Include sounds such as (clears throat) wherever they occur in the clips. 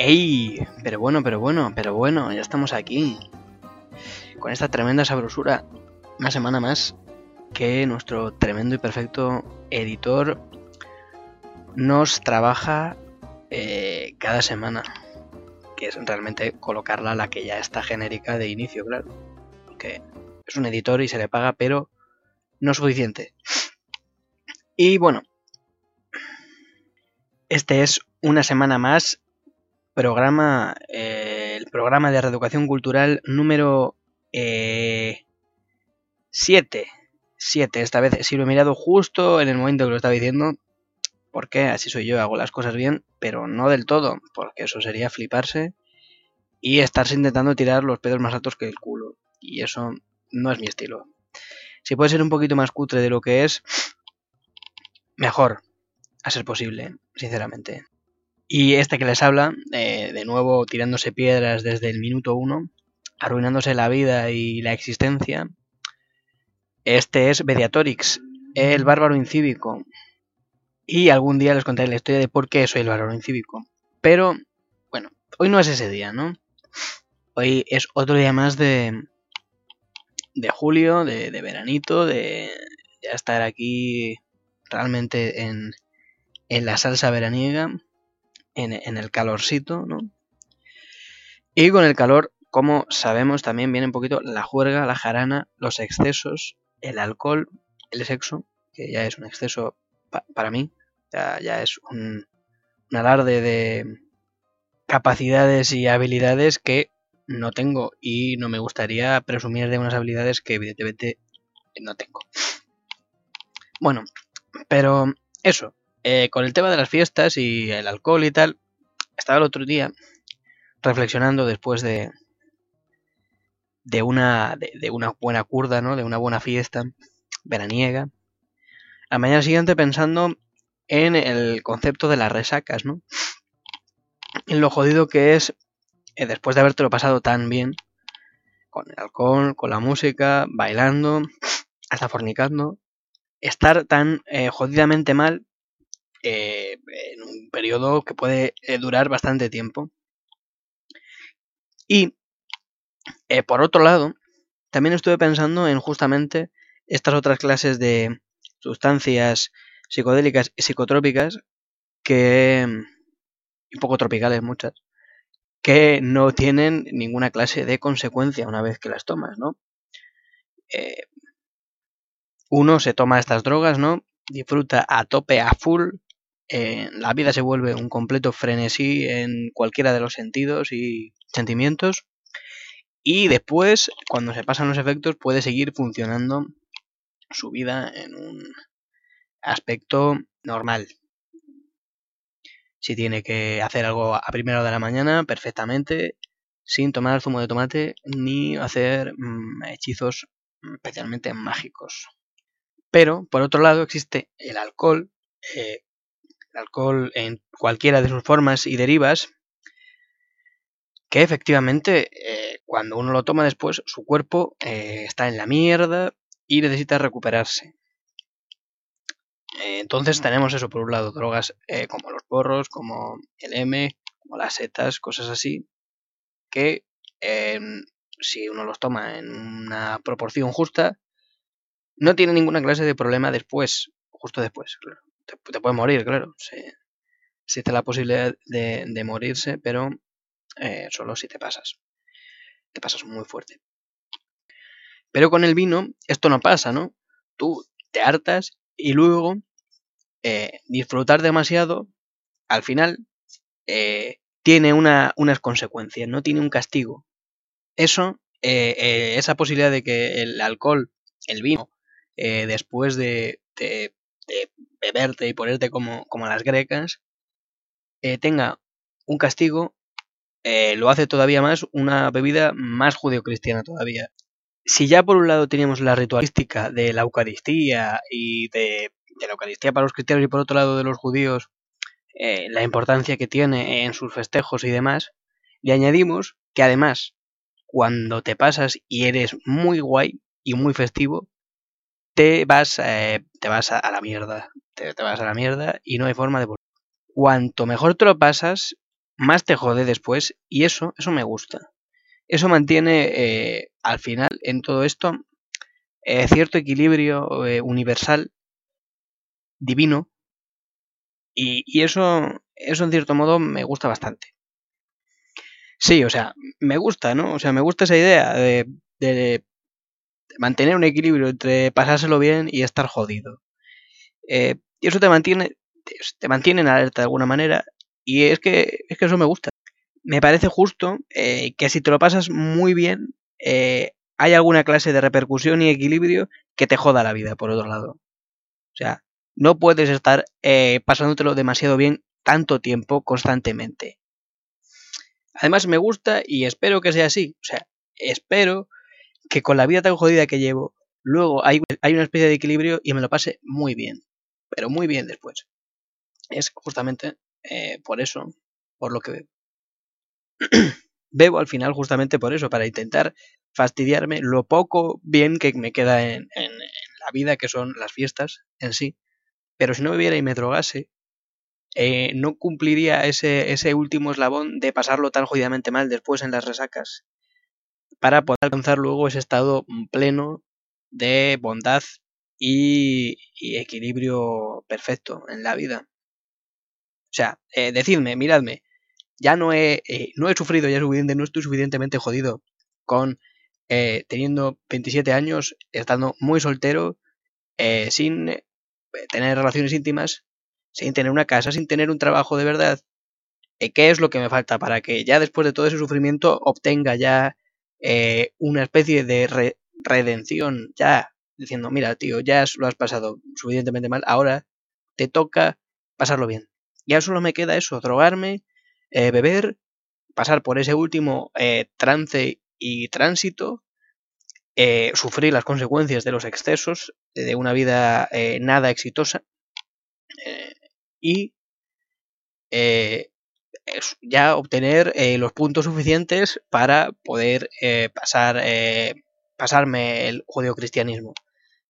¡Ey! Pero bueno, pero bueno, pero bueno, ya estamos aquí. Con esta tremenda sabrosura. Una semana más que nuestro tremendo y perfecto editor nos trabaja eh, cada semana. Que es realmente colocarla la que ya está genérica de inicio, claro. Que es un editor y se le paga, pero no suficiente. Y bueno, este es una semana más programa, eh, el programa de reeducación cultural número 7. Eh, 7, esta vez sí lo he mirado justo en el momento que lo estaba diciendo, porque así soy yo, hago las cosas bien, pero no del todo, porque eso sería fliparse y estarse intentando tirar los pedos más altos que el culo, y eso no es mi estilo. Si puede ser un poquito más cutre de lo que es, mejor, a ser posible, sinceramente. Y este que les habla, eh, de nuevo tirándose piedras desde el minuto uno, arruinándose la vida y la existencia, este es Mediatorix, el bárbaro incívico. Y algún día les contaré la historia de por qué soy el bárbaro incívico. Pero, bueno, hoy no es ese día, ¿no? Hoy es otro día más de, de julio, de, de veranito, de ya estar aquí realmente en, en la salsa veraniega, en, el calorcito, ¿no? Y con el calor, como sabemos, también viene un poquito la juerga, la jarana, los excesos, el alcohol, el sexo, que ya es un exceso para mí, ya, es un alarde de capacidades y habilidades que no tengo y no me gustaría presumir de unas habilidades que evidentemente no tengo. Bueno, pero eso, eh, con el tema de las fiestas y el alcohol y tal, estaba el otro día reflexionando después de de una de, una buena curda, ¿no? De una buena fiesta veraniega. A mañana siguiente pensando en el concepto de las resacas, ¿no? En lo jodido que es eh, después de habértelo pasado tan bien, con el alcohol, con la música, bailando, hasta fornicando, estar tan eh, jodidamente mal eh, en un periodo que puede durar bastante tiempo. Y por otro lado, también estuve pensando en justamente estas otras clases de sustancias psicodélicas y psicotrópicas que un poco tropicales muchas que no tienen ninguna clase de consecuencia una vez que las tomas, ¿no? Eh, uno se toma estas drogas, ¿no? Disfruta a tope, a full. La vida se vuelve un completo frenesí en cualquiera de los sentidos y sentimientos. Y después, cuando se pasan los efectos, puede seguir funcionando su vida en un aspecto normal, si tiene que hacer algo a primera hora de la mañana, perfectamente, sin tomar zumo de tomate ni hacer mm, hechizos especialmente mágicos. Pero, por otro lado, existe el alcohol, eh, el alcohol en cualquiera de sus formas y derivas, que efectivamente eh, cuando uno lo toma después, su cuerpo eh, está en la mierda y necesita recuperarse. Eh, entonces tenemos eso, por un lado, drogas como los porros, como el M, como las setas, cosas así, que em, si uno los toma en una proporción justa, no tiene ninguna clase de problema después, justo después, claro. Te, te puede morir, claro. Se, existe la posibilidad de, morirse, pero eh, solo si te pasas. Te pasas muy fuerte. Pero con el vino esto no pasa, ¿no? Tú te hartas y luego eh, disfrutar demasiado, al final, eh, tiene una, unas consecuencias, no tiene un castigo. Eso, esa posibilidad de que el alcohol, el vino, después de, de, beberte y ponerte como, como las grecas, tenga un castigo, lo hace todavía más una bebida más judeocristiana todavía. Si ya por un lado teníamos la ritualística de la Eucaristía y de de la Eucaristía para los cristianos y por otro lado de los judíos eh, la importancia que tiene en sus festejos y demás, le añadimos que además cuando te pasas y eres muy guay y muy festivo, te vas, eh, te vas a, la mierda, te, vas a la mierda y no hay forma de volver. Cuanto mejor te lo pasas, más te jode después y eso, eso me gusta. Eso mantiene eh, al final en todo esto eh, cierto equilibrio universal, divino, y, eso, eso en cierto modo me gusta bastante. Sí, o sea, me gusta, ¿no? O sea, me gusta esa idea de, de mantener un equilibrio entre pasárselo bien y estar jodido. y eso te mantiene, te mantiene en alerta de alguna manera y es que, es que eso me gusta. Me parece justo eh, que si te lo pasas muy bien, eh, hay alguna clase de repercusión y equilibrio que te joda la vida, por otro lado. O sea, no puedes estar eh, pasándotelo demasiado bien tanto tiempo constantemente. Además me gusta y espero que sea así. O sea, espero que con la vida tan jodida que llevo, luego hay, hay una especie de equilibrio y me lo pase muy bien. Pero muy bien después. Es justamente eh, por eso, por lo que (clears throat) bebo al final justamente por eso, para intentar fastidiarme lo poco bien que me queda en, la vida, que son las fiestas en sí. Pero si no bebiera y me drogase, eh, no cumpliría ese, ese último eslabón de pasarlo tan jodidamente mal después en las resacas, para poder alcanzar luego ese estado pleno de bondad y equilibrio perfecto en la vida. O sea, eh, decidme, miradme, ya no he, eh, no he sufrido ya no estoy suficientemente jodido con eh, teniendo 27 años, estando muy soltero, eh, sin tener relaciones íntimas, sin tener una casa, sin tener un trabajo de verdad. ¿Qué es lo que me falta para que ya después de todo ese sufrimiento obtenga ya una especie de redención? Ya diciendo, mira, tío, ya lo has pasado suficientemente mal, ahora te toca pasarlo bien. Ya solo me queda eso, drogarme, eh, beber, pasar por ese último eh, trance y tránsito, eh, sufrir las consecuencias de los excesos de una vida nada exitosa y ya obtener los puntos suficientes para poder pasar, pasarme el judeocristianismo,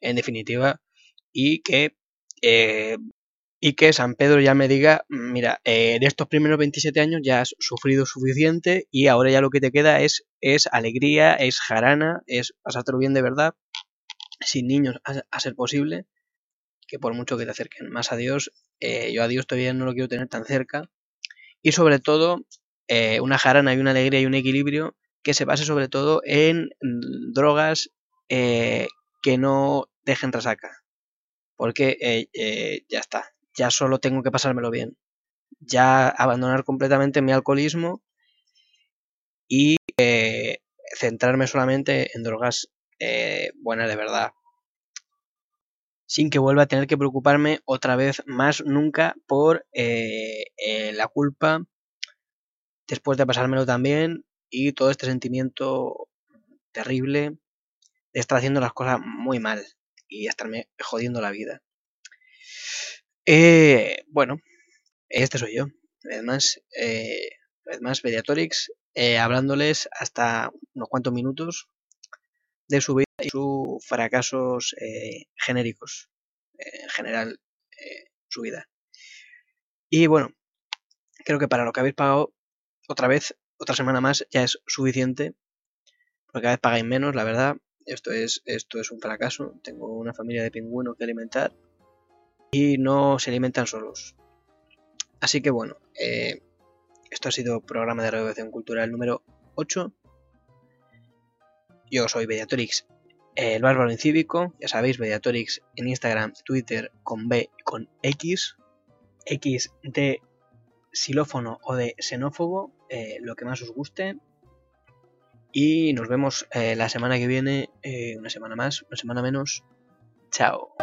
en definitiva, y que y que San Pedro ya me diga, mira, eh, de estos primeros 27 años ya has sufrido suficiente y ahora ya lo que te queda es, es alegría, es jarana, es pasártelo bien de verdad, sin niños a, ser posible, que por mucho que te acerquen más a Dios, eh, yo a Dios todavía no lo quiero tener tan cerca, y sobre todo eh, una jarana y una alegría y un equilibrio que se base sobre todo en drogas que no dejen resaca, porque ya está, ya solo tengo que pasármelo bien. Ya abandonar completamente mi alcoholismo y eh, centrarme solamente en drogas eh, buenas de verdad. Sin que vuelva a tener que preocuparme otra vez más nunca por eh, la culpa después de pasármelo también y todo este sentimiento terrible de estar haciendo las cosas muy mal y estarme jodiendo la vida. Eh, bueno, este soy yo. Además, eh, además eh, hablándoles hasta unos cuantos minutos de su y sus fracasos eh, genéricos, en general, su vida. Y bueno, creo que para lo que habéis pagado otra vez, otra semana más, ya es suficiente, porque cada vez pagáis menos, la verdad. Esto es, esto es un fracaso. Tengo una familia de pingüinos que alimentar y no se alimentan solos. Así que bueno, eh, esto ha sido programa de renovación cultural número 8. Yo soy Mediatorix, el bárbaro incívico. Ya sabéis, Mediatorix en Instagram, Twitter con B con X. X de xilófono o de xenófobo, eh, lo que más os guste. Y nos vemos eh, la semana que viene, una semana más, una semana menos. Chao.